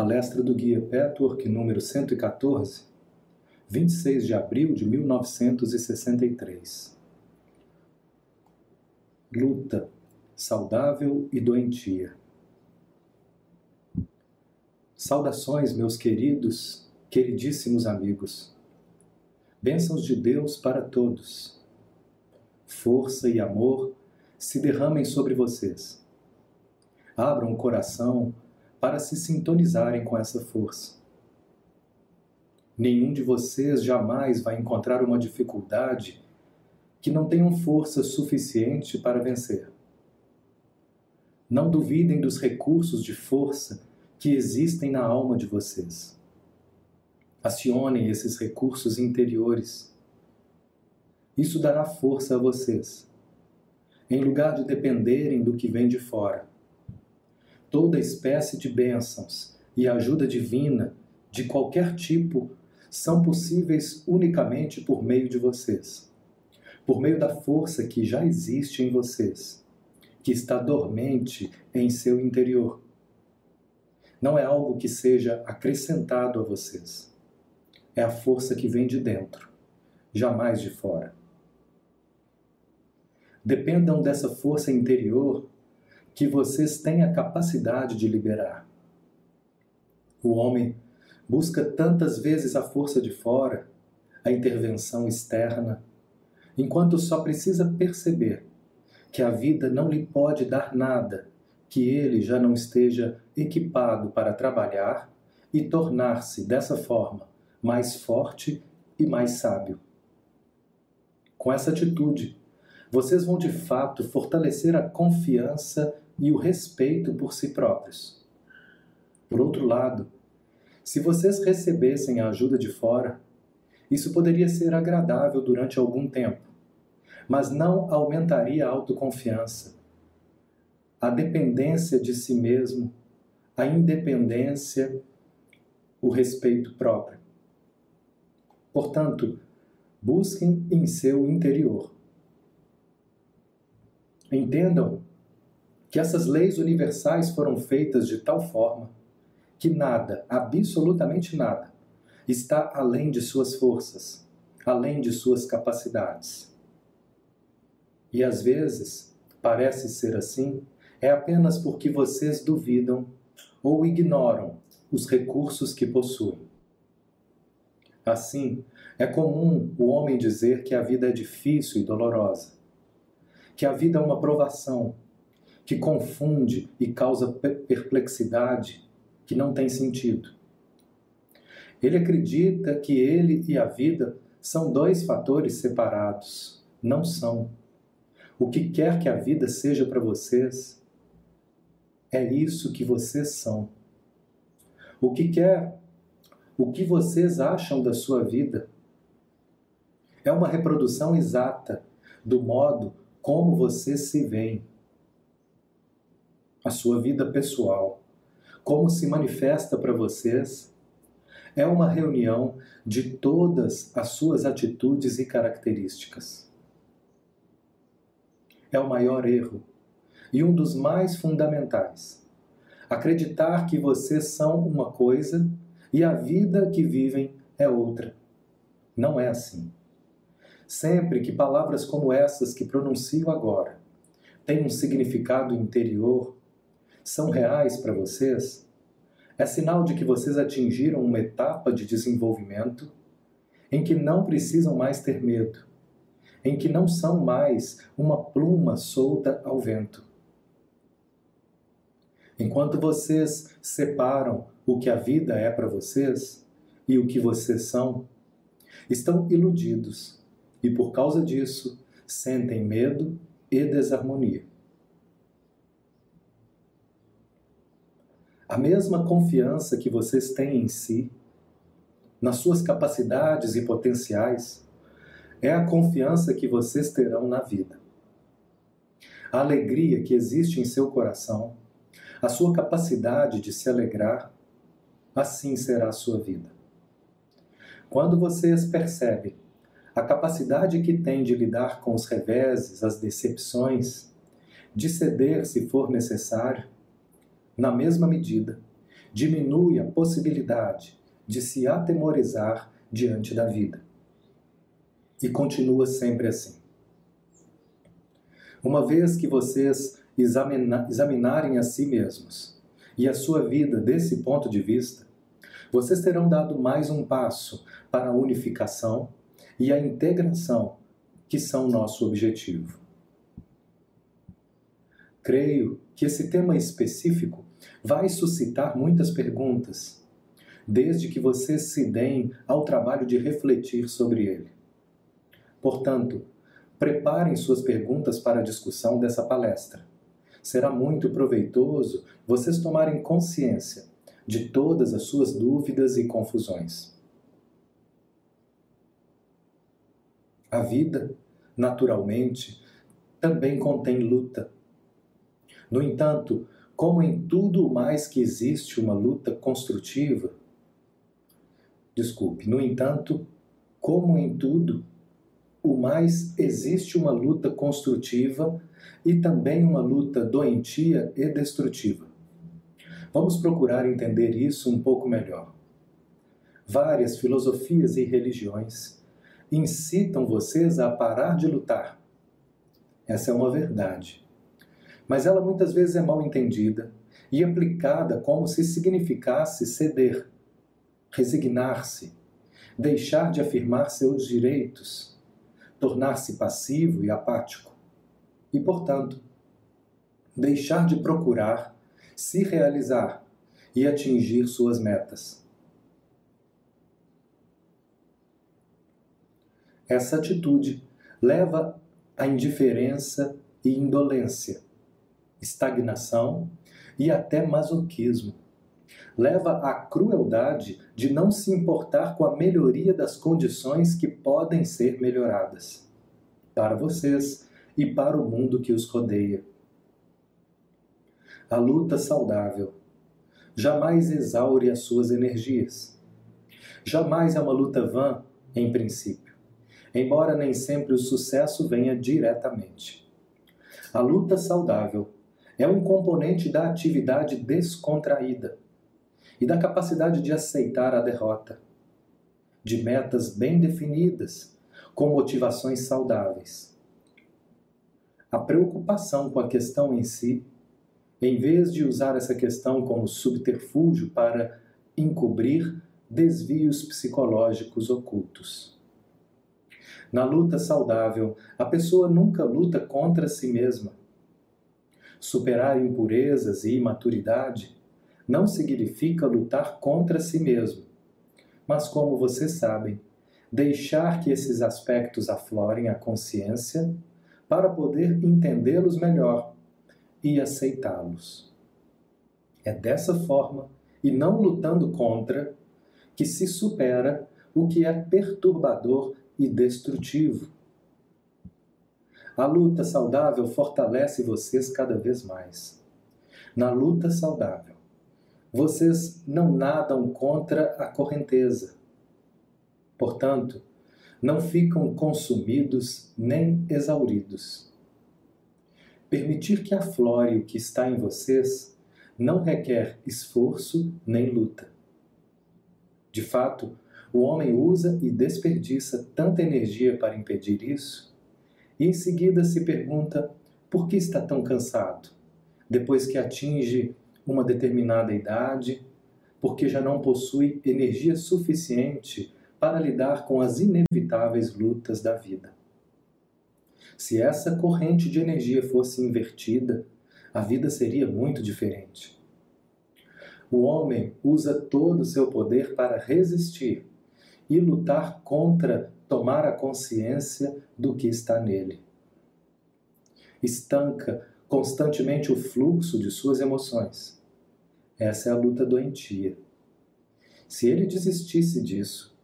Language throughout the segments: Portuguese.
Palestra do Guia Petwork, número 114, 26 de abril de 1963. Luta, saudável e doentia. Saudações, meus queridos, queridíssimos amigos. Bênçãos de Deus para todos. Força e amor se derramem sobre vocês. Abram o coração para se sintonizarem com essa força. Nenhum de vocês jamais vai encontrar uma dificuldade que não tenham força suficiente para vencer. Não duvidem dos recursos de força que existem na alma de vocês. Acionem esses recursos interiores. Isso dará força a vocês, em lugar de dependerem do que vem de fora toda espécie de bênçãos e ajuda divina de qualquer tipo são possíveis unicamente por meio de vocês, por meio da força que já existe em vocês, que está dormente em seu interior. Não é algo que seja acrescentado a vocês. É a força que vem de dentro, jamais de fora. Dependam dessa força interior que vocês têm a capacidade de liberar. O homem busca tantas vezes a força de fora, a intervenção externa, enquanto só precisa perceber que a vida não lhe pode dar nada que ele já não esteja equipado para trabalhar e tornar-se dessa forma mais forte e mais sábio. Com essa atitude, vocês vão de fato fortalecer a confiança e o respeito por si próprios. Por outro lado, se vocês recebessem a ajuda de fora, isso poderia ser agradável durante algum tempo, mas não aumentaria a autoconfiança, a dependência de si mesmo, a independência, o respeito próprio. Portanto, busquem em seu interior Entendam que essas leis universais foram feitas de tal forma que nada, absolutamente nada, está além de suas forças, além de suas capacidades. E às vezes, parece ser assim, é apenas porque vocês duvidam ou ignoram os recursos que possuem. Assim, é comum o homem dizer que a vida é difícil e dolorosa que a vida é uma provação que confunde e causa perplexidade que não tem sentido. Ele acredita que ele e a vida são dois fatores separados. Não são. O que quer que a vida seja para vocês, é isso que vocês são. O que quer, o que vocês acham da sua vida, é uma reprodução exata do modo como você se vê, a sua vida pessoal, como se manifesta para vocês, é uma reunião de todas as suas atitudes e características. É o maior erro e um dos mais fundamentais. Acreditar que vocês são uma coisa e a vida que vivem é outra. Não é assim. Sempre que palavras como essas que pronuncio agora têm um significado interior, são reais para vocês, é sinal de que vocês atingiram uma etapa de desenvolvimento em que não precisam mais ter medo, em que não são mais uma pluma solta ao vento. Enquanto vocês separam o que a vida é para vocês e o que vocês são, estão iludidos e por causa disso sentem medo e desarmonia. A mesma confiança que vocês têm em si, nas suas capacidades e potenciais, é a confiança que vocês terão na vida. A alegria que existe em seu coração, a sua capacidade de se alegrar, assim será a sua vida. Quando vocês percebem a capacidade que tem de lidar com os reveses, as decepções, de ceder se for necessário, na mesma medida, diminui a possibilidade de se atemorizar diante da vida. E continua sempre assim. Uma vez que vocês examina, examinarem a si mesmos e a sua vida desse ponto de vista, vocês terão dado mais um passo para a unificação e a integração que são nosso objetivo. Creio que esse tema específico vai suscitar muitas perguntas, desde que vocês se deem ao trabalho de refletir sobre ele. Portanto, preparem suas perguntas para a discussão dessa palestra. Será muito proveitoso vocês tomarem consciência de todas as suas dúvidas e confusões. A vida, naturalmente, também contém luta. No entanto, como em tudo mais que existe uma luta construtiva, desculpe, no entanto, como em tudo, o mais existe uma luta construtiva e também uma luta doentia e destrutiva. Vamos procurar entender isso um pouco melhor. Várias filosofias e religiões incitam vocês a parar de lutar. Essa é uma verdade. Mas ela muitas vezes é mal entendida e aplicada como se significasse ceder, resignar-se, deixar de afirmar seus direitos, tornar-se passivo e apático. E, portanto, deixar de procurar se realizar e atingir suas metas. Essa atitude leva à indiferença e indolência, estagnação e até masoquismo. Leva à crueldade de não se importar com a melhoria das condições que podem ser melhoradas para vocês e para o mundo que os rodeia a luta saudável. Jamais exaure as suas energias. Jamais é uma luta vã, em princípio, embora nem sempre o sucesso venha diretamente. A luta saudável é um componente da atividade descontraída e da capacidade de aceitar a derrota, de metas bem definidas, com motivações saudáveis. A preocupação com a questão em si em vez de usar essa questão como subterfúgio para encobrir desvios psicológicos ocultos. Na luta saudável, a pessoa nunca luta contra si mesma. Superar impurezas e imaturidade não significa lutar contra si mesmo, mas, como vocês sabem, deixar que esses aspectos aflorem a consciência para poder entendê-los melhor e aceitá-los. É dessa forma, e não lutando contra, que se supera o que é perturbador e destrutivo. A luta saudável fortalece vocês cada vez mais. Na luta saudável, vocês não nadam contra a correnteza. Portanto, não ficam consumidos nem exauridos. Permitir que aflore o que está em vocês não requer esforço nem luta. De fato, o homem usa e desperdiça tanta energia para impedir isso, e em seguida se pergunta por que está tão cansado, depois que atinge uma determinada idade, porque já não possui energia suficiente para lidar com as inevitáveis lutas da vida. Se essa corrente de energia fosse invertida, a vida seria muito diferente. O homem usa todo o seu poder para resistir e lutar contra tomar a consciência do que está nele. Estanca constantemente o fluxo de suas emoções. Essa é a luta doentia. Se ele desistisse disso,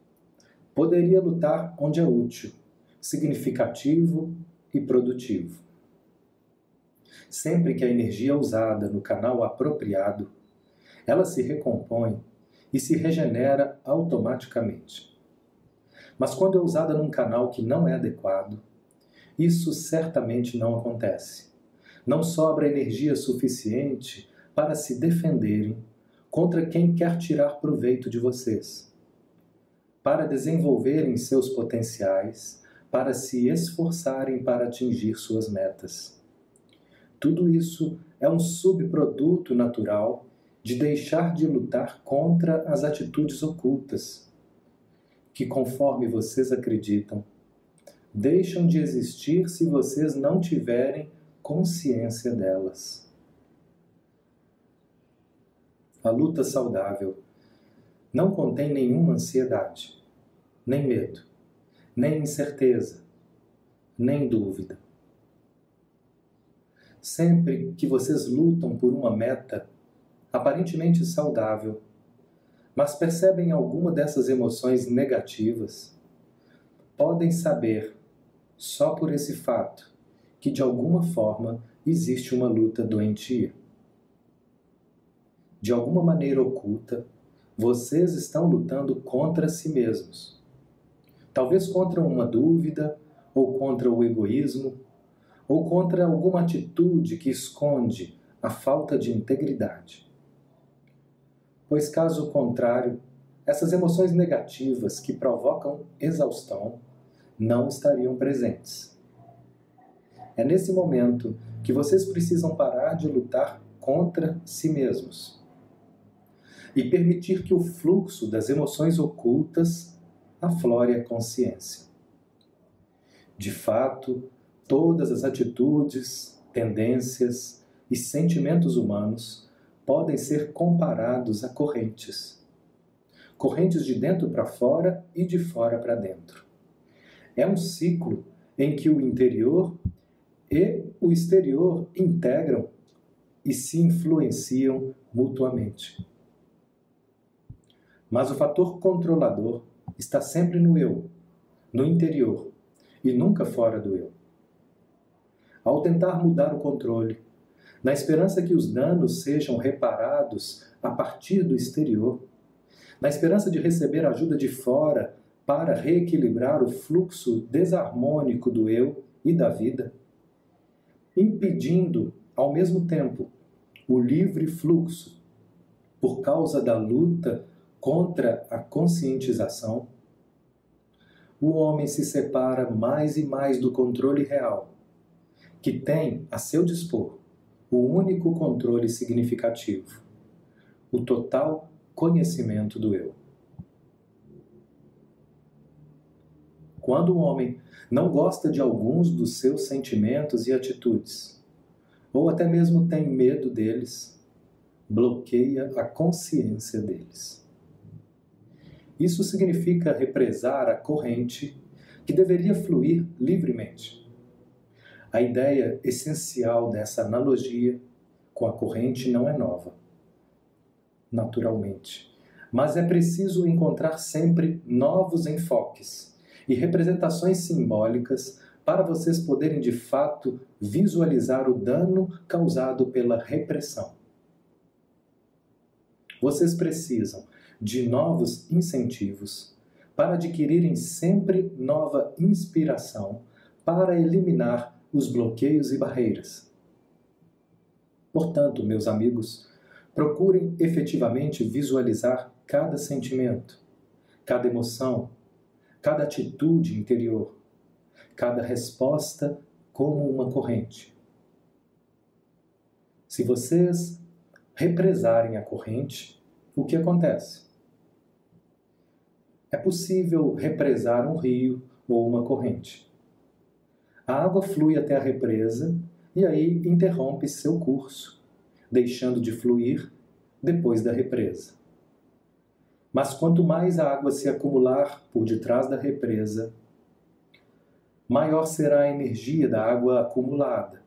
poderia lutar onde é útil, significativo e produtivo. Sempre que a energia é usada no canal apropriado, ela se recompõe e se regenera automaticamente. Mas quando é usada num canal que não é adequado, isso certamente não acontece. Não sobra energia suficiente para se defenderem contra quem quer tirar proveito de vocês, para desenvolverem seus potenciais, para se esforçarem para atingir suas metas. Tudo isso é um subproduto natural de deixar de lutar contra as atitudes ocultas, que, conforme vocês acreditam, deixam de existir se vocês não tiverem consciência delas. A luta saudável não contém nenhuma ansiedade, nem medo, nem incerteza, nem dúvida. Sempre que vocês lutam por uma meta aparentemente saudável, mas percebem alguma dessas emoções negativas, podem saber só por esse fato que de alguma forma existe uma luta doentia. De alguma maneira oculta, vocês estão lutando contra si mesmos. Talvez contra uma dúvida, ou contra o egoísmo, ou contra alguma atitude que esconde a falta de integridade. Pois, caso contrário, essas emoções negativas que provocam exaustão não estariam presentes. É nesse momento que vocês precisam parar de lutar contra si mesmos e permitir que o fluxo das emoções ocultas aflore a consciência. De fato, todas as atitudes, tendências e sentimentos humanos podem ser comparados a correntes. Correntes de dentro para fora e de fora para dentro. É um ciclo em que o interior e o exterior integram e se influenciam mutuamente. Mas o fator controlador está sempre no eu, no interior, e nunca fora do eu. Ao tentar mudar o controle, na esperança que os danos sejam reparados a partir do exterior, na esperança de receber ajuda de fora para reequilibrar o fluxo desarmônico do eu e da vida, impedindo, ao mesmo tempo, o livre fluxo por causa da luta contra a conscientização, o homem se separa mais e mais do controle real, que tem a seu dispor o único controle significativo, o total conhecimento do eu. Quando o homem não gosta de alguns dos seus sentimentos e atitudes, ou até mesmo tem medo deles, bloqueia a consciência deles. Isso significa represar a corrente que deveria fluir livremente. A ideia essencial dessa analogia com a corrente não é nova, naturalmente, mas é preciso encontrar sempre novos enfoques e representações simbólicas para vocês poderem de fato visualizar o dano causado pela repressão. Vocês precisam de novos incentivos para adquirirem sempre nova inspiração para eliminar os bloqueios e barreiras. Portanto, meus amigos, procurem efetivamente visualizar cada sentimento, cada emoção, cada atitude interior, cada resposta como uma corrente. Se vocês represarem a corrente, o que acontece? É possível represar um rio ou uma corrente. A água flui até a represa e aí interrompe seu curso, deixando de fluir depois da represa. Mas quanto mais a água se acumular por detrás da represa, maior será a energia da água acumulada,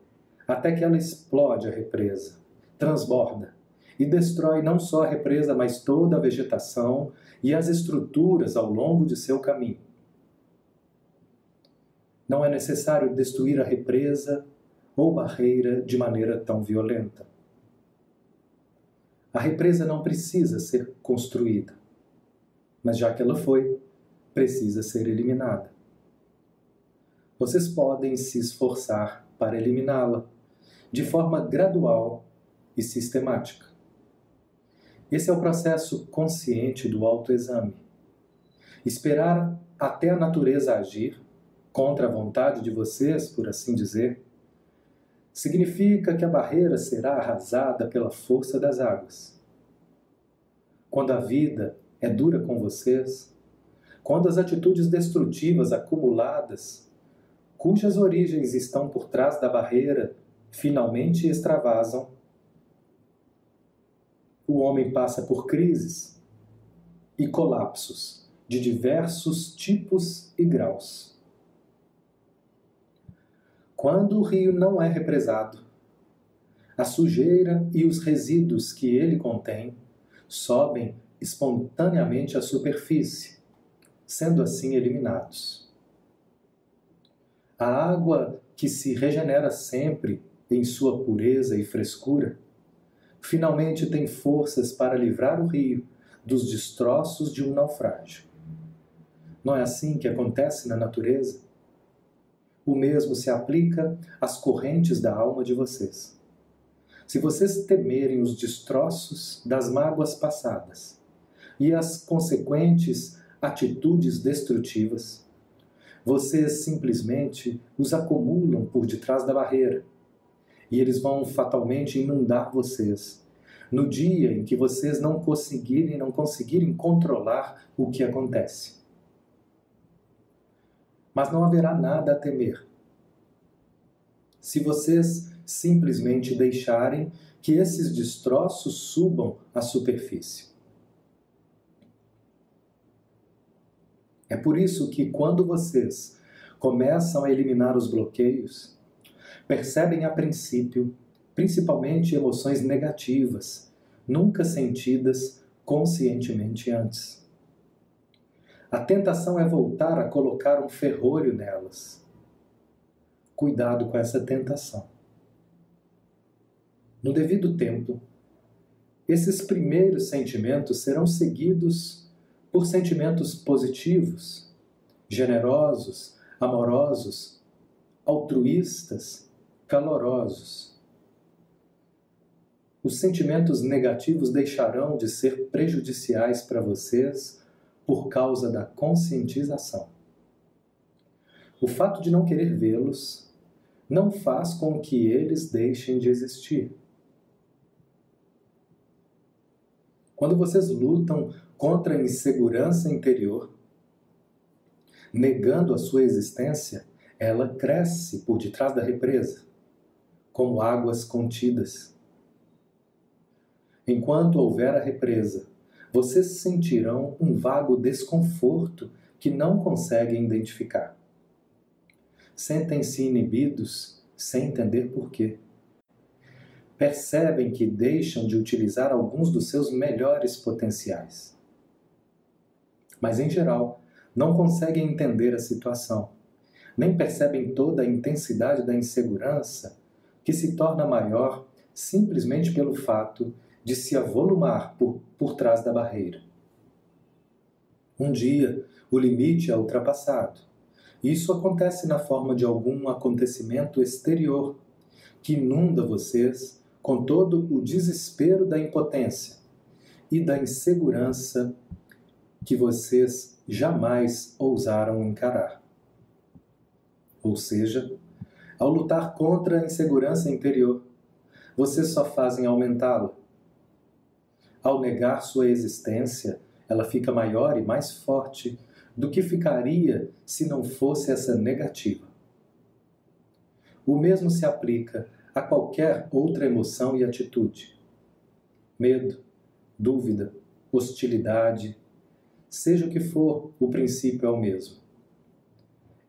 até que ela explode a represa, transborda e destrói não só a represa, mas toda a vegetação e as estruturas ao longo de seu caminho. Não é necessário destruir a represa ou barreira de maneira tão violenta. A represa não precisa ser construída mas já que ela foi, precisa ser eliminada. Vocês podem se esforçar para eliminá-la de forma gradual e sistemática. Esse é o processo consciente do autoexame. Esperar até a natureza agir, contra a vontade de vocês, por assim dizer, significa que a barreira será arrasada pela força das águas. Quando a vida é dura com vocês, quando as atitudes destrutivas acumuladas, cujas origens estão por trás da barreira, finalmente extravasam, o homem passa por crises e colapsos de diversos tipos e graus. Quando o rio não é represado, a sujeira e os resíduos que ele contém sobem espontaneamente à superfície, sendo assim eliminados. A água que se regenera sempre em sua pureza e frescura, finalmente tem forças para livrar o rio dos destroços de um naufrágio. Não é assim que acontece na natureza? O mesmo se aplica às correntes da alma de vocês. Se vocês temerem os destroços das mágoas passadas e as consequentes atitudes destrutivas, vocês simplesmente os acumulam por detrás da barreira e eles vão fatalmente inundar vocês no dia em que vocês não conseguirem não conseguirem controlar o que acontece mas não haverá nada a temer. Se vocês simplesmente deixarem que esses destroços subam à superfície. É por isso que, quando vocês começam a eliminar os bloqueios, percebem a princípio, principalmente emoções negativas, nunca sentidas conscientemente antes. A tentação é voltar a colocar um ferrolho nelas. Cuidado com essa tentação. No devido tempo, esses primeiros sentimentos serão seguidos por sentimentos positivos, generosos, amorosos, altruístas, calorosos. Os sentimentos negativos deixarão de ser prejudiciais para vocês por causa da conscientização. O fato de não querer vê-los não faz com que eles deixem de existir. Quando vocês lutam contra a insegurança interior, negando a sua existência, ela cresce por detrás da represa, como águas contidas. Enquanto houver a represa vocês sentirão um vago desconforto que não conseguem identificar. Sentem-se inibidos sem entender por quê. Percebem que deixam de utilizar alguns dos seus melhores potenciais. Mas, em geral, não conseguem entender a situação, nem percebem toda a intensidade da insegurança que se torna maior simplesmente pelo fato de se avolumar por, por trás da barreira. Um dia, o limite é ultrapassado. Isso acontece na forma de algum acontecimento exterior que inunda vocês com todo o desespero da impotência e da insegurança que vocês jamais ousaram encarar. Ou seja, ao lutar contra a insegurança interior, vocês só fazem aumentá-la ao negar sua existência, ela fica maior e mais forte do que ficaria se não fosse essa negativa. O mesmo se aplica a qualquer outra emoção e atitude. Medo, dúvida, hostilidade, seja o que for, o princípio é o mesmo.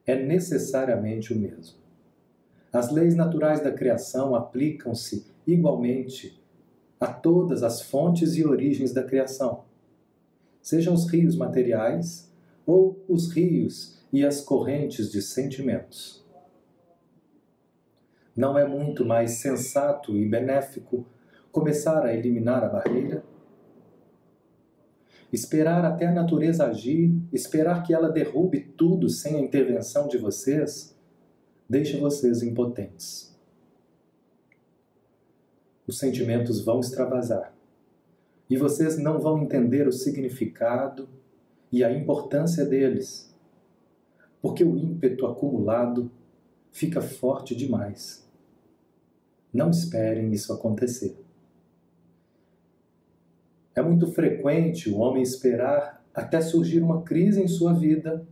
É necessariamente o mesmo. As leis naturais da criação aplicam-se igualmente a todas as fontes e origens da criação, sejam os rios materiais ou os rios e as correntes de sentimentos. Não é muito mais sensato e benéfico começar a eliminar a barreira? Esperar até a natureza agir, esperar que ela derrube tudo sem a intervenção de vocês, deixa vocês impotentes os sentimentos vão extravasar. e vocês não vão entender o significado e a importância deles, porque o ímpeto acumulado fica forte demais. Não esperem isso acontecer. É muito frequente o homem esperar até surgir uma crise em sua vida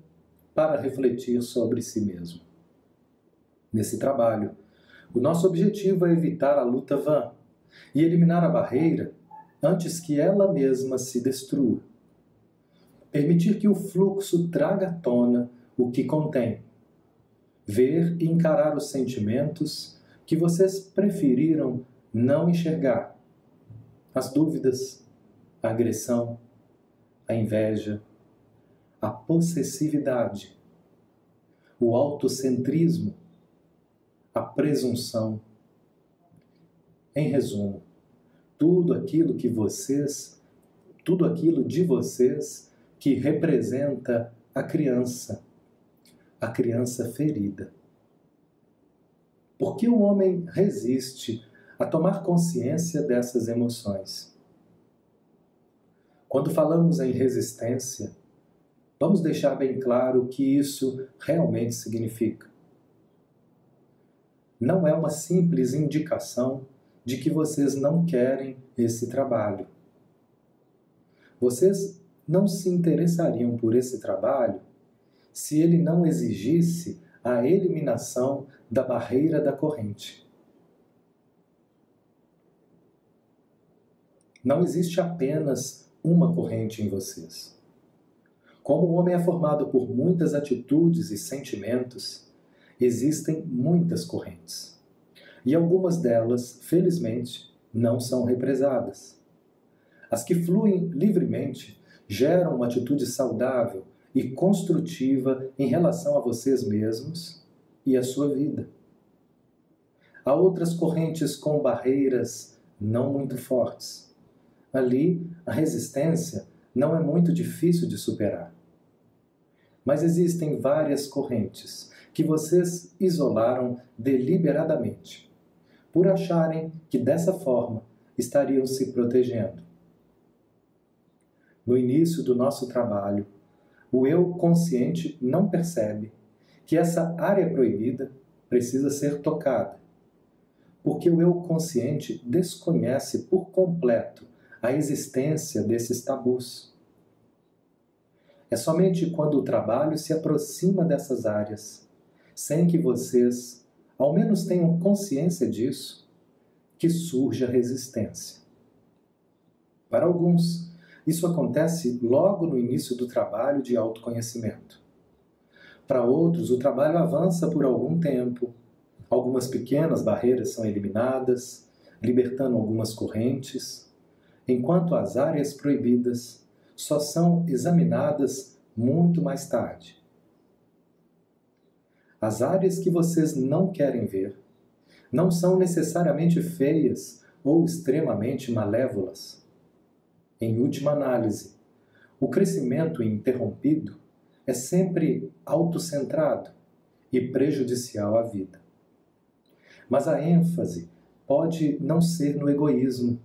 para refletir sobre si mesmo. Nesse trabalho, o nosso objetivo é evitar a luta vã e eliminar a barreira antes que ela mesma se destrua. Permitir que o fluxo traga à tona o que contém. Ver e encarar os sentimentos que vocês preferiram não enxergar. As dúvidas, a agressão, a inveja, a possessividade, o autocentrismo, a presunção. Em resumo, tudo aquilo que vocês, tudo aquilo de vocês que representa a criança, a criança ferida. Por que o homem resiste a tomar consciência dessas emoções? Quando falamos em resistência, vamos deixar bem claro o que isso realmente significa. Não é uma simples indicação de que vocês não querem esse trabalho. Vocês não se interessariam por esse trabalho se ele não exigisse a eliminação da barreira da corrente. Não existe apenas uma corrente em vocês. Como o homem é formado por muitas atitudes e sentimentos, existem muitas correntes. E algumas delas, felizmente, não são represadas. As que fluem livremente geram uma atitude saudável e construtiva em relação a vocês mesmos e a sua vida. Há outras correntes com barreiras não muito fortes. Ali, a resistência não é muito difícil de superar. Mas existem várias correntes que vocês isolaram deliberadamente, por acharem que dessa forma estariam se protegendo. No início do nosso trabalho, o eu consciente não percebe que essa área proibida precisa ser tocada, porque o eu consciente desconhece por completo a existência desses tabus. É somente quando o trabalho se aproxima dessas áreas sem que vocês, ao menos, tenham consciência disso, que surge a resistência. Para alguns, isso acontece logo no início do trabalho de autoconhecimento. Para outros, o trabalho avança por algum tempo, algumas pequenas barreiras são eliminadas, libertando algumas correntes, enquanto as áreas proibidas só são examinadas muito mais tarde. As áreas que vocês não querem ver não são necessariamente feias ou extremamente malévolas. Em última análise, o crescimento interrompido é sempre autocentrado e prejudicial à vida. Mas a ênfase pode não ser no egoísmo,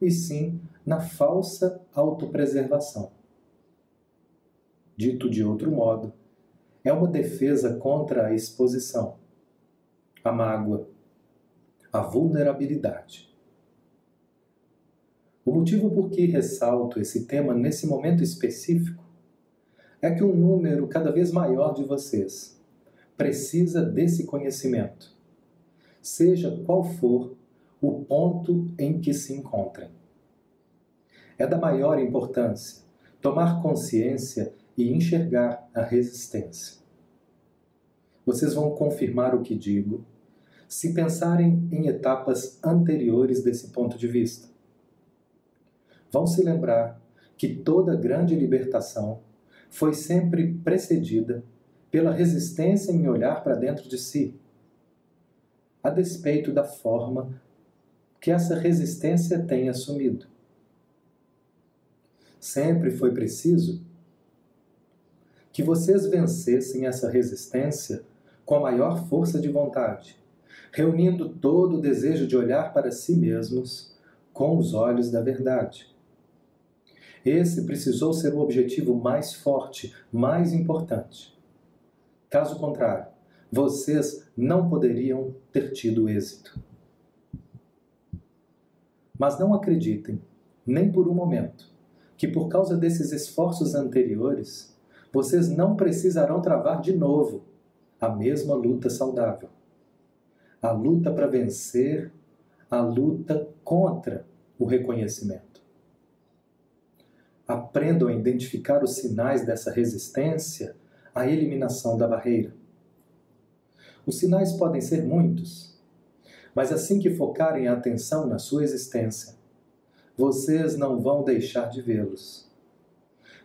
e sim na falsa autopreservação. Dito de outro modo, é uma defesa contra a exposição, a mágoa, a vulnerabilidade. O motivo por que ressalto esse tema nesse momento específico é que um número cada vez maior de vocês precisa desse conhecimento, seja qual for o ponto em que se encontrem. É da maior importância tomar consciência e enxergar a resistência. Vocês vão confirmar o que digo se pensarem em etapas anteriores desse ponto de vista. Vão se lembrar que toda grande libertação foi sempre precedida pela resistência em olhar para dentro de si, a despeito da forma que essa resistência tem assumido. Sempre foi preciso que vocês vencessem essa resistência com a maior força de vontade, reunindo todo o desejo de olhar para si mesmos com os olhos da verdade. Esse precisou ser o objetivo mais forte, mais importante. Caso contrário, vocês não poderiam ter tido êxito. Mas não acreditem, nem por um momento, que por causa desses esforços anteriores, vocês não precisarão travar de novo a mesma luta saudável. A luta para vencer, a luta contra o reconhecimento. Aprendam a identificar os sinais dessa resistência à eliminação da barreira. Os sinais podem ser muitos, mas assim que focarem a atenção na sua existência, vocês não vão deixar de vê-los.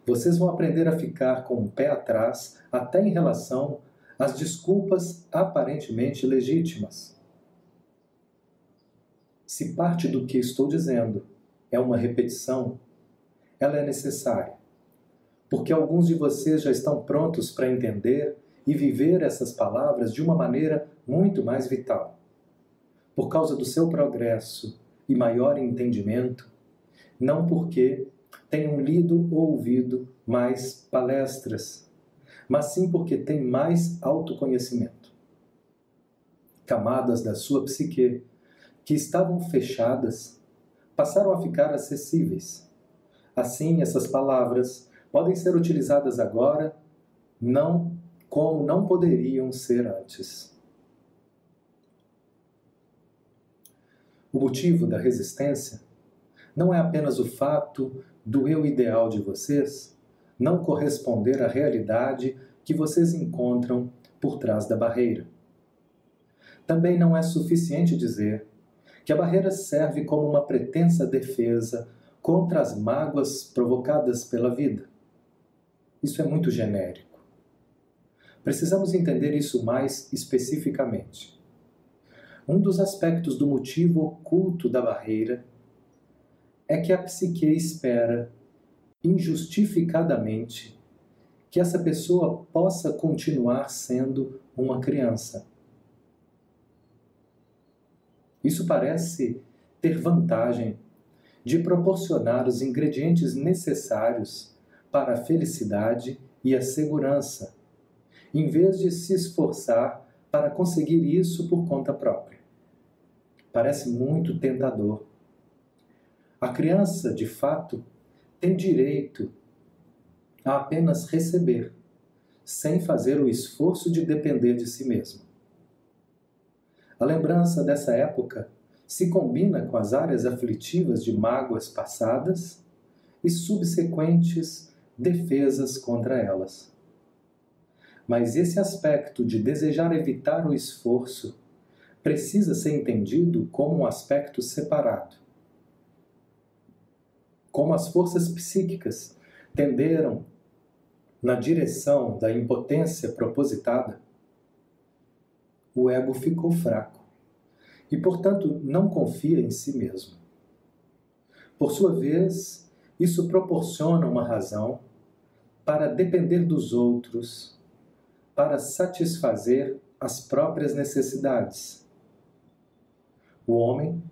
Vocês vão aprender a ficar com o pé atrás até em relação às desculpas aparentemente legítimas. Se parte do que estou dizendo é uma repetição, ela é necessária, porque alguns de vocês já estão prontos para entender e viver essas palavras de uma maneira muito mais vital. Por causa do seu progresso e maior entendimento, não porque tenham lido ou ouvido mais palestras, mas sim porque têm mais autoconhecimento. Camadas da sua psique que estavam fechadas passaram a ficar acessíveis. Assim, essas palavras podem ser utilizadas agora, não como não poderiam ser antes. O motivo da resistência não é apenas o fato do eu ideal de vocês não corresponder à realidade que vocês encontram por trás da barreira. Também não é suficiente dizer que a barreira serve como uma pretensa defesa contra as mágoas provocadas pela vida. Isso é muito genérico. Precisamos entender isso mais especificamente. Um dos aspectos do motivo oculto da barreira é que a psique espera, injustificadamente, que essa pessoa possa continuar sendo uma criança. Isso parece ter vantagem de proporcionar os ingredientes necessários para a felicidade e a segurança, em vez de se esforçar para conseguir isso por conta própria. Parece muito tentador a criança, de fato, tem direito a apenas receber, sem fazer o esforço de depender de si mesma. A lembrança dessa época se combina com as áreas aflitivas de mágoas passadas e subsequentes defesas contra elas. Mas esse aspecto de desejar evitar o esforço precisa ser entendido como um aspecto separado como as forças psíquicas tenderam na direção da impotência propositada, o ego ficou fraco e, portanto, não confia em si mesmo. Por sua vez, isso proporciona uma razão para depender dos outros, para satisfazer as próprias necessidades. O homem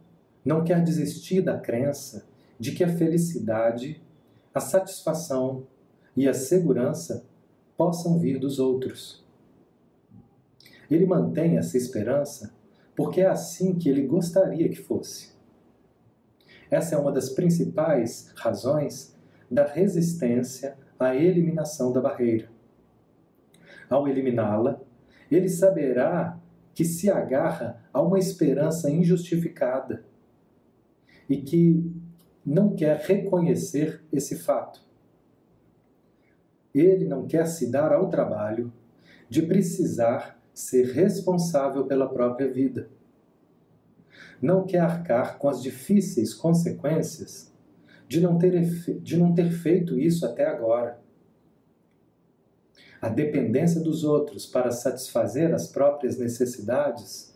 não quer desistir da crença de que a felicidade, a satisfação e a segurança possam vir dos outros. Ele mantém essa esperança porque é assim que ele gostaria que fosse. Essa é uma das principais razões da resistência à eliminação da barreira. Ao eliminá-la, ele saberá que se agarra a uma esperança injustificada e que não quer reconhecer esse fato. Ele não quer se dar ao trabalho de precisar ser responsável pela própria vida. Não quer arcar com as difíceis consequências de não ter, de não ter feito isso até agora. A dependência dos outros para satisfazer as próprias necessidades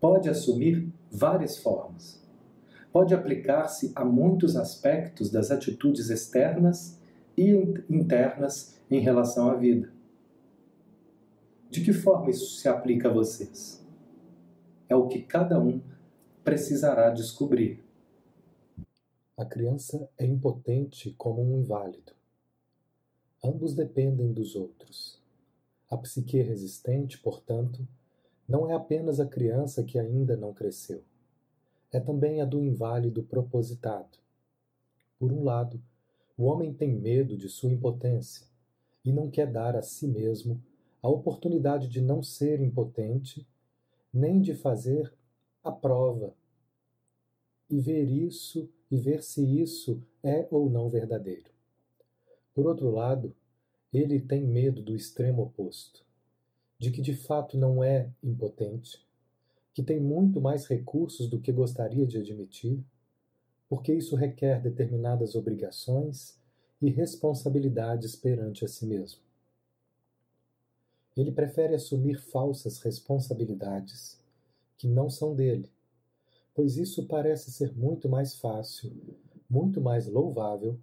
pode assumir várias formas pode aplicar-se a muitos aspectos das atitudes externas e internas em relação à vida. De que forma isso se aplica a vocês? É o que cada um precisará descobrir. A criança é impotente como um inválido. Ambos dependem dos outros. A psique resistente, portanto, não é apenas a criança que ainda não cresceu. É também a do inválido propositado. Por um lado, o homem tem medo de sua impotência e não quer dar a si mesmo a oportunidade de não ser impotente, nem de fazer a prova e ver isso e ver se isso é ou não verdadeiro. Por outro lado, ele tem medo do extremo oposto, de que de fato não é impotente, que tem muito mais recursos do que gostaria de admitir, porque isso requer determinadas obrigações e responsabilidades perante a si mesmo. Ele prefere assumir falsas responsabilidades que não são dele pois isso parece ser muito mais fácil, muito mais louvável,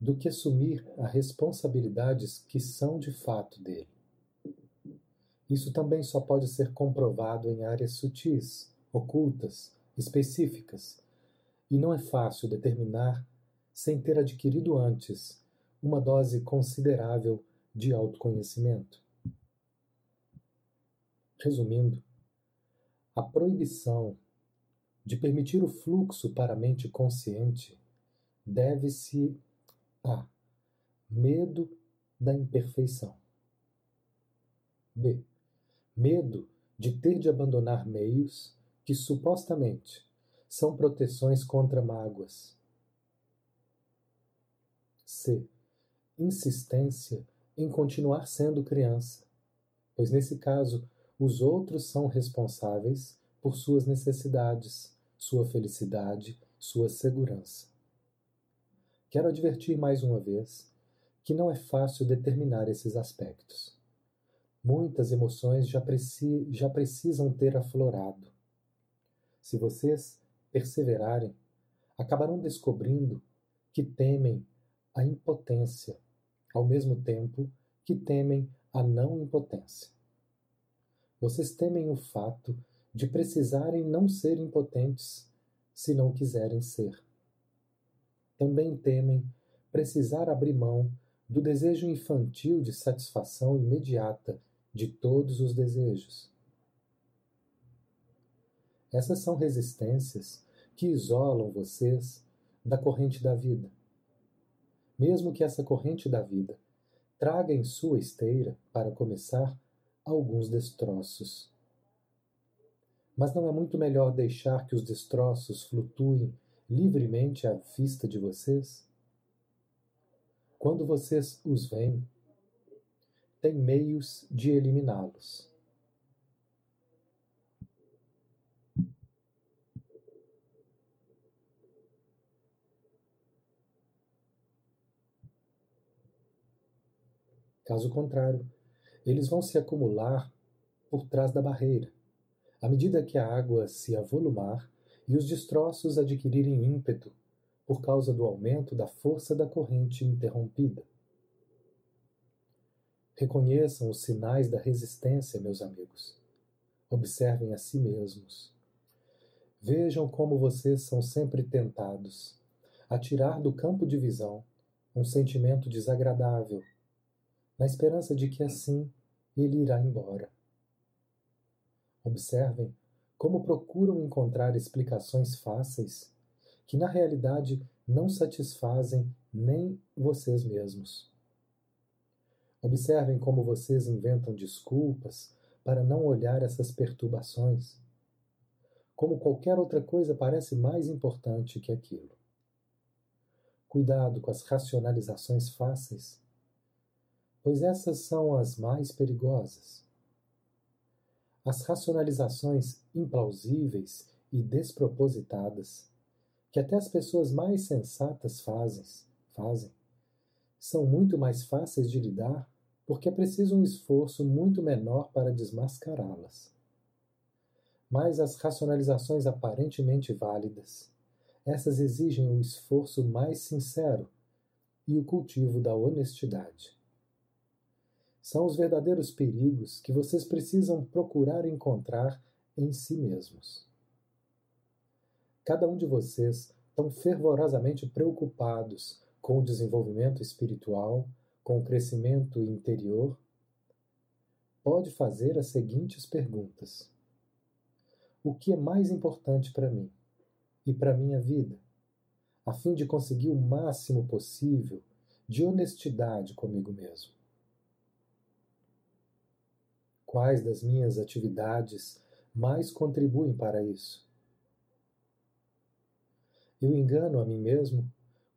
do que assumir as responsabilidades que são de fato dele. Isso também só pode ser comprovado em áreas sutis, ocultas, específicas, e não é fácil determinar sem ter adquirido antes uma dose considerável de autoconhecimento. Resumindo, a proibição de permitir o fluxo para a mente consciente deve-se a medo da imperfeição. B. Medo de ter de abandonar meios que supostamente são proteções contra mágoas. C. Insistência em continuar sendo criança, pois nesse caso os outros são responsáveis por suas necessidades, sua felicidade, sua segurança. Quero advertir mais uma vez que não é fácil determinar esses aspectos. Muitas emoções já, preci já precisam ter aflorado. Se vocês perseverarem, acabarão descobrindo que temem a impotência, ao mesmo tempo que temem a não impotência. Vocês temem o fato de precisarem não ser impotentes se não quiserem ser. Também temem precisar abrir mão do desejo infantil de satisfação imediata de todos os desejos. Essas são resistências que isolam vocês da corrente da vida. Mesmo que essa corrente da vida traga em sua esteira, para começar, alguns destroços. Mas não é muito melhor deixar que os destroços flutuem livremente à vista de vocês? Quando vocês os veem, tem meios de eliminá-los. Caso contrário, eles vão se acumular por trás da barreira à medida que a água se avolumar e os destroços adquirirem ímpeto por causa do aumento da força da corrente interrompida. Reconheçam os sinais da resistência, meus amigos. Observem a si mesmos. Vejam como vocês são sempre tentados a tirar do campo de visão um sentimento desagradável, na esperança de que assim ele irá embora. Observem como procuram encontrar explicações fáceis que na realidade não satisfazem nem vocês mesmos. Observem como vocês inventam desculpas para não olhar essas perturbações. Como qualquer outra coisa parece mais importante que aquilo. Cuidado com as racionalizações fáceis, pois essas são as mais perigosas. As racionalizações implausíveis e despropositadas, que até as pessoas mais sensatas fazem, fazem, são muito mais fáceis de lidar porque é preciso um esforço muito menor para desmascará-las. Mas as racionalizações aparentemente válidas, essas exigem um esforço mais sincero e o cultivo da honestidade são os verdadeiros perigos que vocês precisam procurar encontrar em si mesmos. Cada um de vocês tão fervorosamente preocupados com o desenvolvimento espiritual, com o crescimento interior, pode fazer as seguintes perguntas: O que é mais importante para mim e para minha vida, a fim de conseguir o máximo possível de honestidade comigo mesmo? Quais das minhas atividades mais contribuem para isso? Eu engano a mim mesmo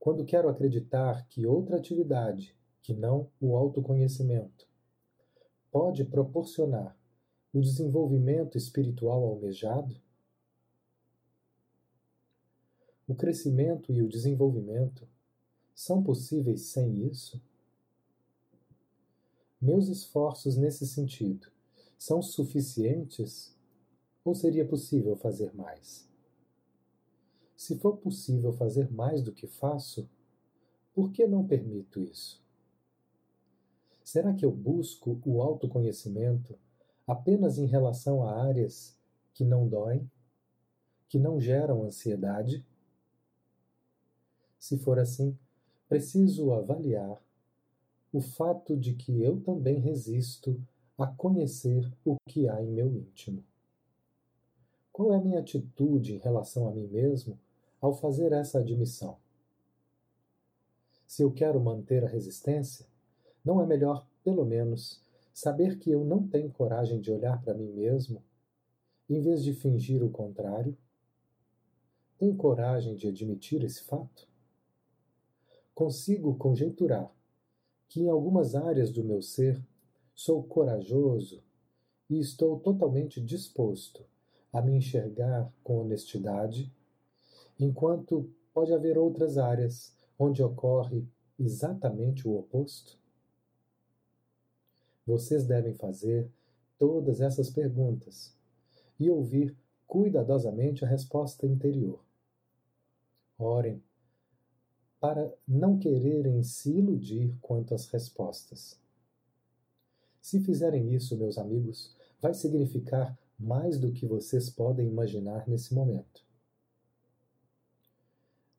quando quero acreditar que outra atividade, que não o autoconhecimento, pode proporcionar o desenvolvimento espiritual almejado? O crescimento e o desenvolvimento são possíveis sem isso? Meus esforços nesse sentido são suficientes ou seria possível fazer mais? Se for possível fazer mais do que faço, por que não permito isso? Será que eu busco o autoconhecimento apenas em relação a áreas que não doem, que não geram ansiedade? Se for assim, preciso avaliar o fato de que eu também resisto a conhecer o que há em meu íntimo. Qual é a minha atitude em relação a mim mesmo ao fazer essa admissão? Se eu quero manter a resistência, não é melhor, pelo menos, saber que eu não tenho coragem de olhar para mim mesmo, em vez de fingir o contrário? Tenho coragem de admitir esse fato? Consigo conjecturar que em algumas áreas do meu ser Sou corajoso e estou totalmente disposto a me enxergar com honestidade, enquanto pode haver outras áreas onde ocorre exatamente o oposto? Vocês devem fazer todas essas perguntas e ouvir cuidadosamente a resposta interior. Orem para não quererem se iludir quanto às respostas. Se fizerem isso, meus amigos, vai significar mais do que vocês podem imaginar nesse momento.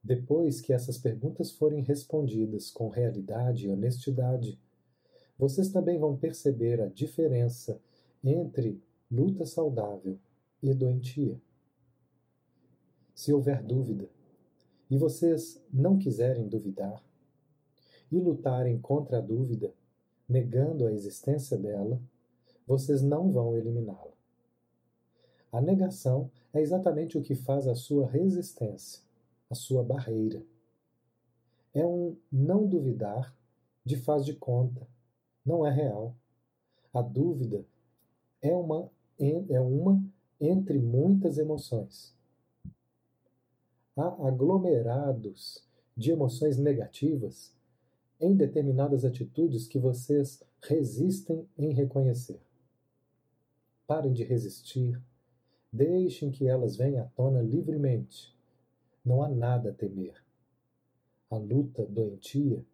Depois que essas perguntas forem respondidas com realidade e honestidade, vocês também vão perceber a diferença entre luta saudável e doentia. Se houver dúvida, e vocês não quiserem duvidar, e lutarem contra a dúvida, negando a existência dela, vocês não vão eliminá-la. A negação é exatamente o que faz a sua resistência, sua barreira. É um não duvidar de faz de conta, não é real. A dúvida é uma, é uma entre muitas emoções. Há aglomerados de emoções negativas em determinadas atitudes que vocês resistem em reconhecer. Parem de resistir, deixem que elas venham à tona livremente. Não há nada a temer. A luta doentia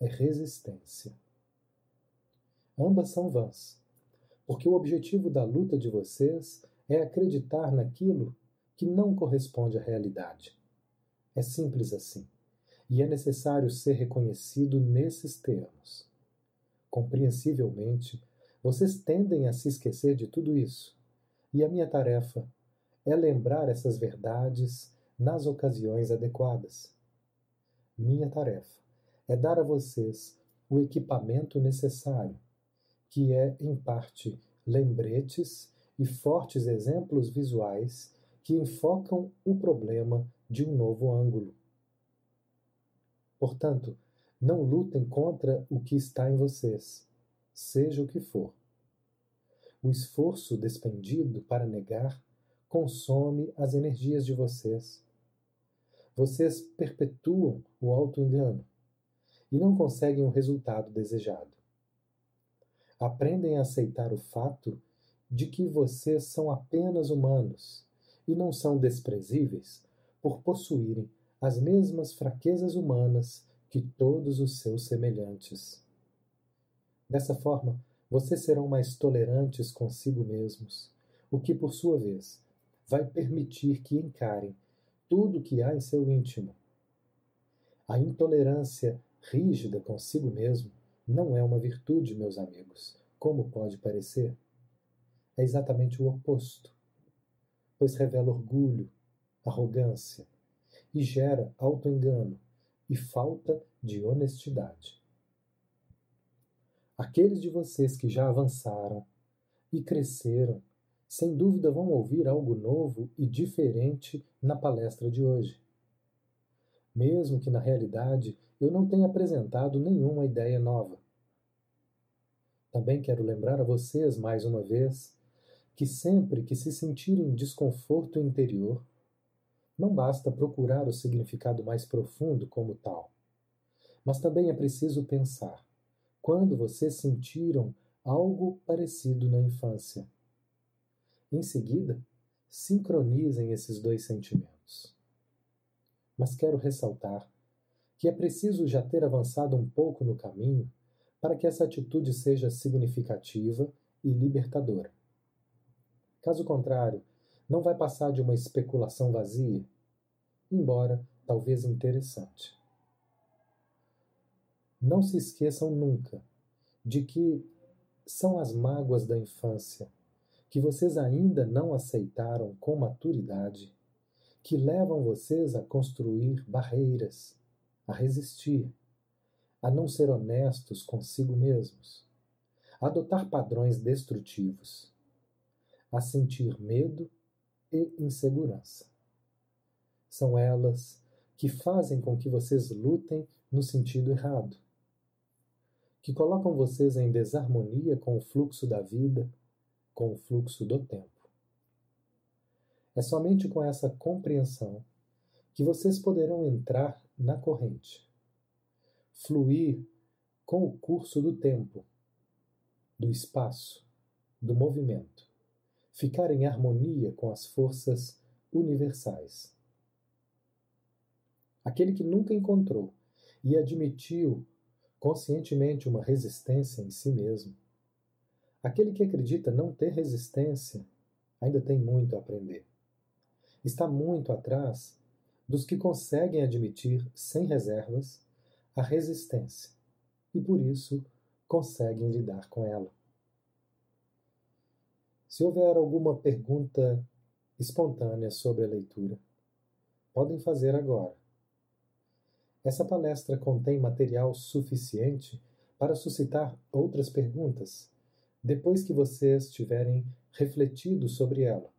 é resistência. Ambas são vãs, porque o objetivo da luta de vocês é acreditar naquilo que não corresponde à realidade. É simples assim e é necessário ser reconhecido nesses termos. Compreensivelmente, vocês tendem a se esquecer de tudo isso, e a minha tarefa é lembrar essas verdades nas ocasiões adequadas. Minha tarefa é dar a vocês o equipamento necessário, que é, em parte, lembretes e fortes exemplos visuais que enfocam o problema de um novo ângulo. Portanto, não lutem contra o que está em vocês, seja o que for. O esforço despendido para negar consome as energias de vocês. Vocês perpetuam o auto-engano e não conseguem o resultado desejado. Aprendem a aceitar o fato de que vocês são apenas humanos e não são desprezíveis por possuírem as mesmas fraquezas humanas que todos os seus semelhantes. Dessa forma, vocês serão mais tolerantes consigo mesmos, o que, por sua vez, vai permitir que encarem tudo que há em seu íntimo. A intolerância rígida consigo mesmo não é uma virtude, meus amigos, como pode parecer. É exatamente o oposto, pois revela orgulho, arrogância e gera autoengano e falta de honestidade. Aqueles de vocês que já avançaram e cresceram, sem dúvida vão ouvir algo novo e diferente na palestra de hoje. Mesmo que na realidade eu não tenha apresentado nenhuma ideia nova. Também quero lembrar a vocês, mais uma vez, que sempre que se sentirem desconforto interior, não basta procurar o significado mais profundo como tal, mas também é preciso pensar quando vocês sentiram algo parecido na infância. Em seguida, sincronizem esses dois sentimentos. Mas quero ressaltar que é preciso já ter avançado um pouco no caminho para que essa atitude seja significativa e libertadora. Caso contrário, não vai passar de uma especulação vazia, embora talvez interessante. Não se esqueçam nunca de que são as mágoas da infância, que vocês ainda não aceitaram com maturidade, que levam vocês a construir barreiras, a resistir, a não ser honestos consigo mesmos, a adotar padrões destrutivos, a sentir medo e insegurança. São elas que fazem com que vocês lutem no sentido errado, que colocam vocês em desarmonia com o fluxo da vida, com o fluxo do tempo. É somente com essa compreensão que vocês poderão entrar na corrente fluir com o curso do tempo, do espaço, do movimento, ficar em harmonia com as forças universais. Aquele que nunca encontrou e admitiu conscientemente uma resistência em si mesmo, aquele que acredita não ter resistência, ainda tem muito a aprender. Está muito atrás dos que conseguem admitir sem reservas a resistência e por isso conseguem lidar com ela. Se houver alguma pergunta espontânea sobre a leitura, podem fazer agora. Essa palestra contém material suficiente para suscitar outras perguntas depois que vocês tiverem refletido sobre ela.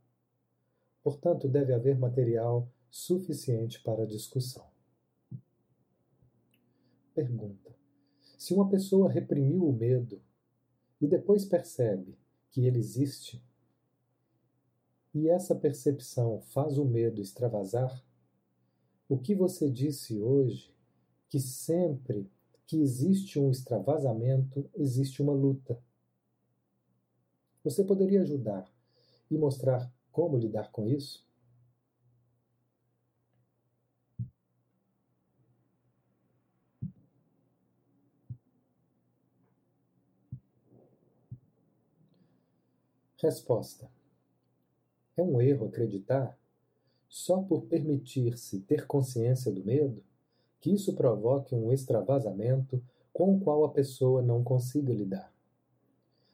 Portanto, deve haver material suficiente para discussão. Pergunta: Se uma pessoa reprimiu o medo e depois percebe que ele existe, e essa percepção faz o medo extravasar, o que você disse hoje, que sempre que existe um extravasamento, existe uma luta. Você poderia ajudar e mostrar como lidar com isso? Resposta: É um erro acreditar, só por permitir-se ter consciência do medo, que isso provoque um extravasamento com o qual a pessoa não consiga lidar.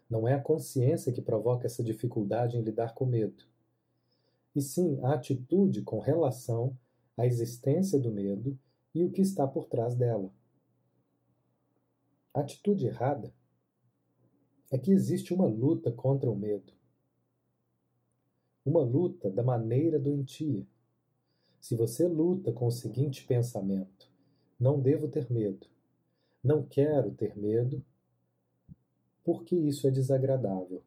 Não é a consciência que provoca essa dificuldade em lidar com medo, e sim a atitude com relação à existência do medo e o que está por trás dela. A atitude errada é que existe uma luta contra o medo uma luta da maneira doentia. Se você luta com o seguinte pensamento: não devo ter medo, não quero ter medo, porque isso é desagradável.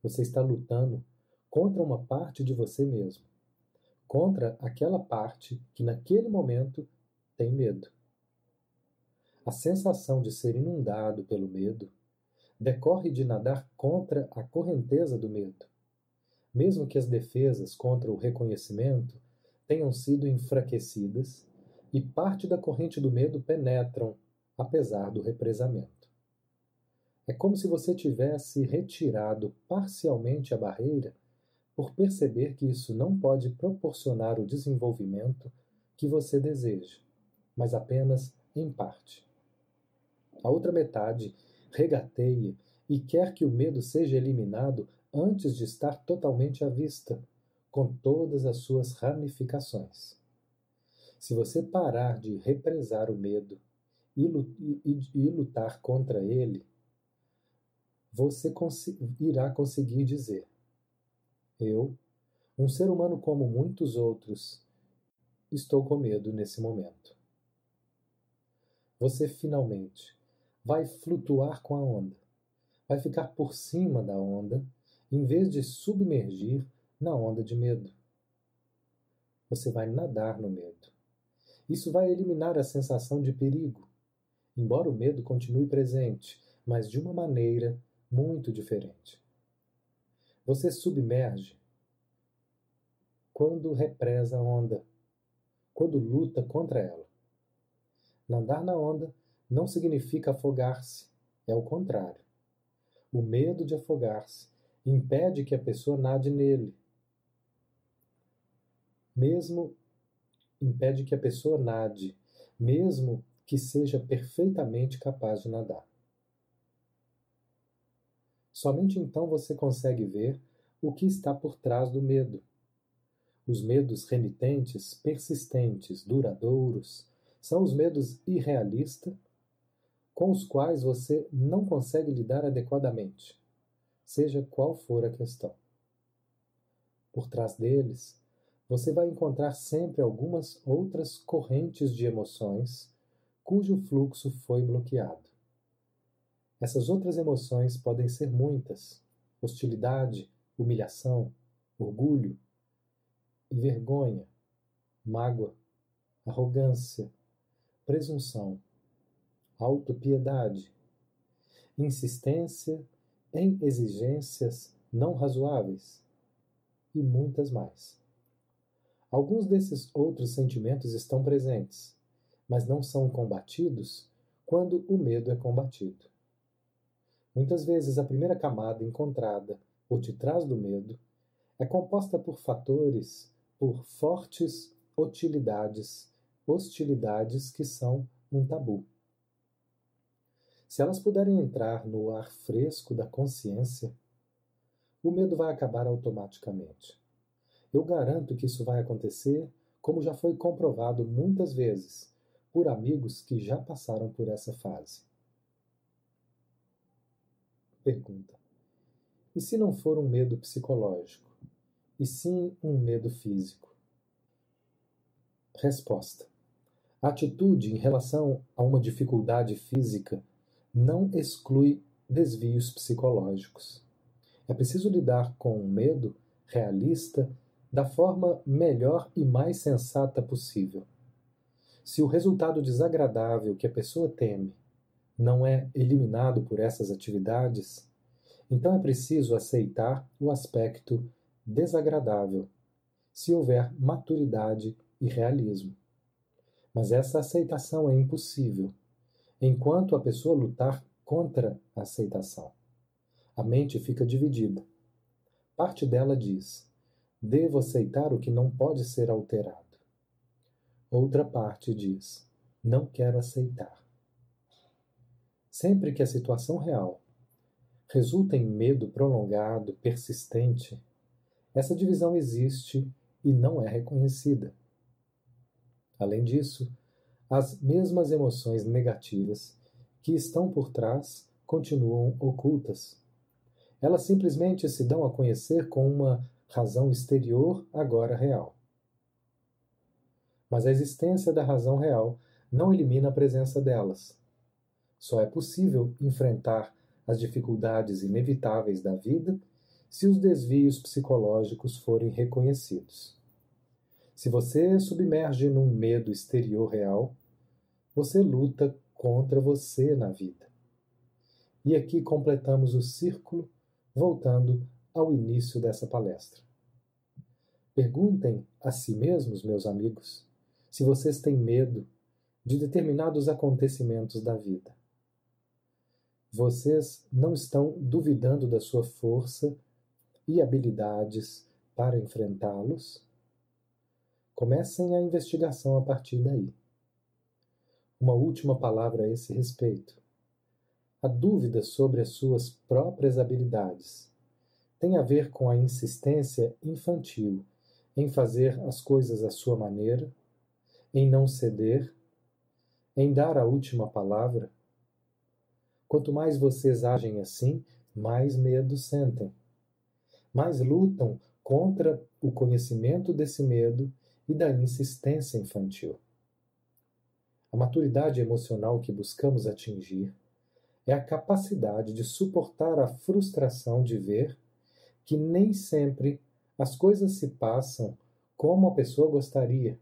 Você está lutando contra uma parte de você mesmo, contra aquela parte que naquele momento tem medo. A sensação de ser inundado pelo medo decorre de nadar contra a correnteza do medo mesmo que as defesas contra o reconhecimento tenham sido enfraquecidas e parte da corrente do medo penetram, apesar do represamento. É como se você tivesse retirado parcialmente a barreira por perceber que isso não pode proporcionar o desenvolvimento que você deseja, mas apenas em parte. A outra metade regateia e quer que o medo seja eliminado antes de estar totalmente à vista, com todas as suas ramificações. Se você parar de represar o medo e lutar contra ele, você irá conseguir dizer: Eu, um ser humano como muitos outros, estou com medo nesse momento. Você finalmente vai flutuar com a onda, vai ficar por cima da onda, em vez de submergir na onda de medo. Você vai nadar no medo. Isso vai eliminar a sensação de perigo, embora o medo continue presente, mas de uma maneira muito diferente. Você submerge quando represa a onda, quando luta contra ela. Nadar na onda não significa afogar-se, é o contrário. O medo de afogar-se impede que a pessoa nade nele. Mesmo impede que a pessoa nade, mesmo que seja perfeitamente capaz de nadar. Somente então você consegue ver o que está por trás do medo. Os medos remitentes, persistentes, duradouros, são os medos irrealistas com os quais você não consegue lidar adequadamente, seja qual for a questão. Por trás deles, você vai encontrar sempre algumas outras correntes de emoções cujo fluxo foi bloqueado. Essas outras emoções podem ser muitas: hostilidade, humilhação, orgulho vergonha, mágoa, arrogância, presunção, autopiedade, insistência em exigências não razoáveis e muitas mais. Alguns desses outros sentimentos estão presentes, mas não são combatidos quando o medo é combatido. Muitas vezes a primeira camada encontrada por detrás do medo é composta por fatores, por fortes hostilidades, hostilidades que são um tabu. Se elas puderem entrar no ar fresco da consciência, o medo vai acabar automaticamente. Eu garanto que isso vai acontecer, como já foi comprovado muitas vezes por amigos que já passaram por essa fase. Pergunta: E se não for um medo psicológico, e sim um medo físico? Resposta: A atitude em relação a uma dificuldade física não exclui desvios psicológicos. É preciso lidar com o medo realista da forma melhor e mais sensata possível. Se o resultado desagradável que a pessoa teme não é eliminado por essas atividades, então é preciso aceitar o aspecto desagradável, se houver maturidade e realismo. Mas essa aceitação é impossível enquanto a pessoa lutar contra a aceitação. A mente fica dividida. Parte dela diz: devo aceitar o que não pode ser alterado. Outra parte diz: não quero aceitar. Sempre que a situação real resulta em medo prolongado, persistente, essa divisão existe e não é reconhecida. Além disso, as mesmas emoções negativas que estão por trás continuam ocultas. Elas simplesmente se dão a conhecer com uma razão exterior agora real. Mas a existência da razão real não elimina a presença delas. Só é possível enfrentar as dificuldades inevitáveis da vida se os desvios psicológicos forem reconhecidos. Se você submerge num medo exterior real, você luta contra você na vida. E aqui completamos o círculo, voltando ao início dessa palestra. Perguntem a si mesmos, meus amigos, se vocês têm medo de determinados acontecimentos da vida. Vocês não estão duvidando da sua força e habilidades para enfrentá-los, comecem a investigação a partir daí. Uma última palavra a esse respeito. A dúvida sobre as suas próprias habilidades tem a ver com a insistência infantil em fazer as coisas à sua maneira, em não ceder, em dar a última palavra. Quanto mais vocês agem assim, mais medo sentem. Mais lutam contra o conhecimento desse medo e da insistência infantil. A maturidade emocional que buscamos atingir é a capacidade de suportar a frustração de ver que nem sempre as coisas se passam como a pessoa gostaria.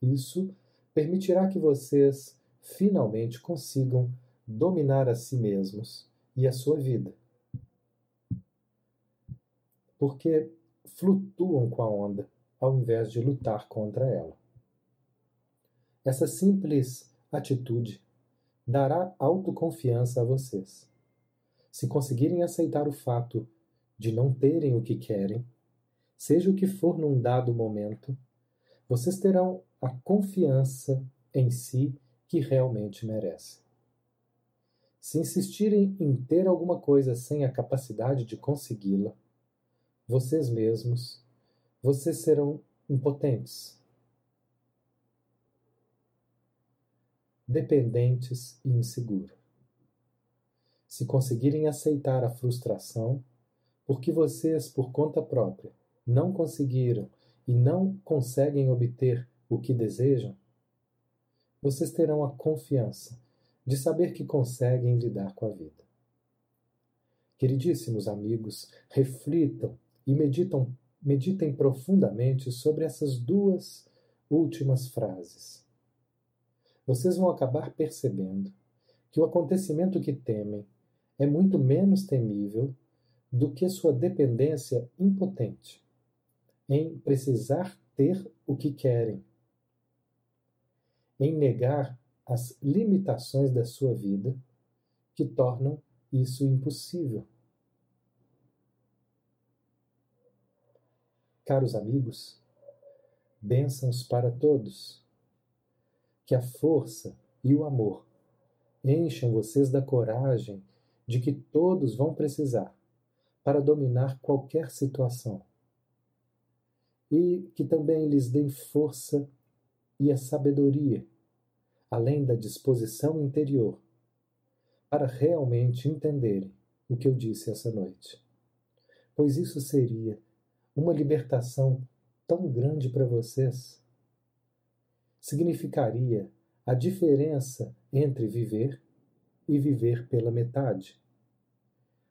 Isso permitirá que vocês finalmente consigam dominar a si mesmos e a sua vida. Porque flutuam com a onda ao invés de lutar contra ela. Essa simples atitude dará autoconfiança a vocês. Se conseguirem aceitar o fato de não terem o que querem, seja o que for num dado momento, vocês terão a confiança em si que realmente merecem. Se insistirem em ter alguma coisa sem a capacidade de consegui-la, vocês mesmos, vocês serão impotentes, dependentes e inseguros. Se conseguirem aceitar a frustração, porque vocês, por conta própria, não conseguiram e não conseguem obter o que desejam, vocês terão a confiança de saber que conseguem lidar com a vida. Queridíssimos amigos, reflitam e meditam, meditem profundamente sobre essas duas últimas frases. Vocês vão acabar percebendo que o acontecimento que temem é muito menos temível do que sua dependência impotente em precisar ter o que querem, em negar as limitações da sua vida que tornam isso impossível. Caros amigos, bênçãos para todos. Que a força e o amor encham vocês da coragem de que todos vão precisar para dominar qualquer situação. E que também lhes deem força e a sabedoria, além da disposição interior, para realmente entenderem o que eu disse essa noite. Pois isso seria uma libertação tão grande para vocês significaria a diferença entre viver e viver pela metade.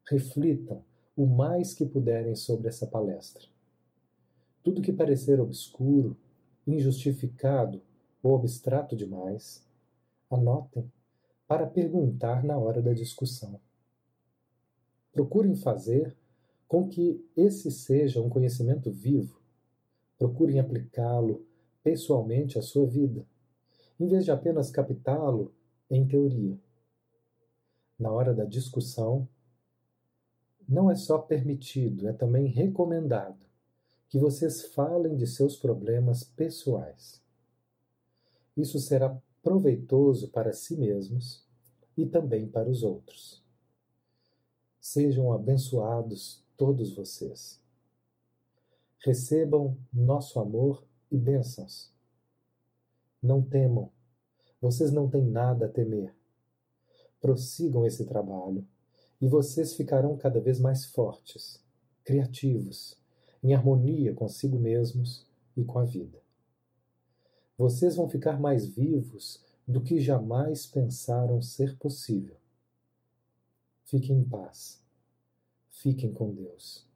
Reflitam o mais que puderem sobre essa palestra. Tudo que parecer obscuro, injustificado ou abstrato demais, anotem para perguntar na hora da discussão. Procurem fazer com que esse seja um conhecimento vivo. Procurem aplicá-lo pessoalmente à sua vida, em vez de apenas captá-lo em teoria. Na hora da discussão, não é só permitido, é também recomendado que vocês falem de seus problemas pessoais. Isso será proveitoso para si mesmos e também para os outros. Sejam abençoados todos vocês. Recebam nosso amor e bênçãos. Não temam, vocês não têm nada a temer. Prossigam esse trabalho e vocês ficarão cada vez mais fortes, criativos, em harmonia consigo mesmos e com a vida. Vocês vão ficar mais vivos do que jamais pensaram ser possível. Fiquem em paz. Fiquem com Deus.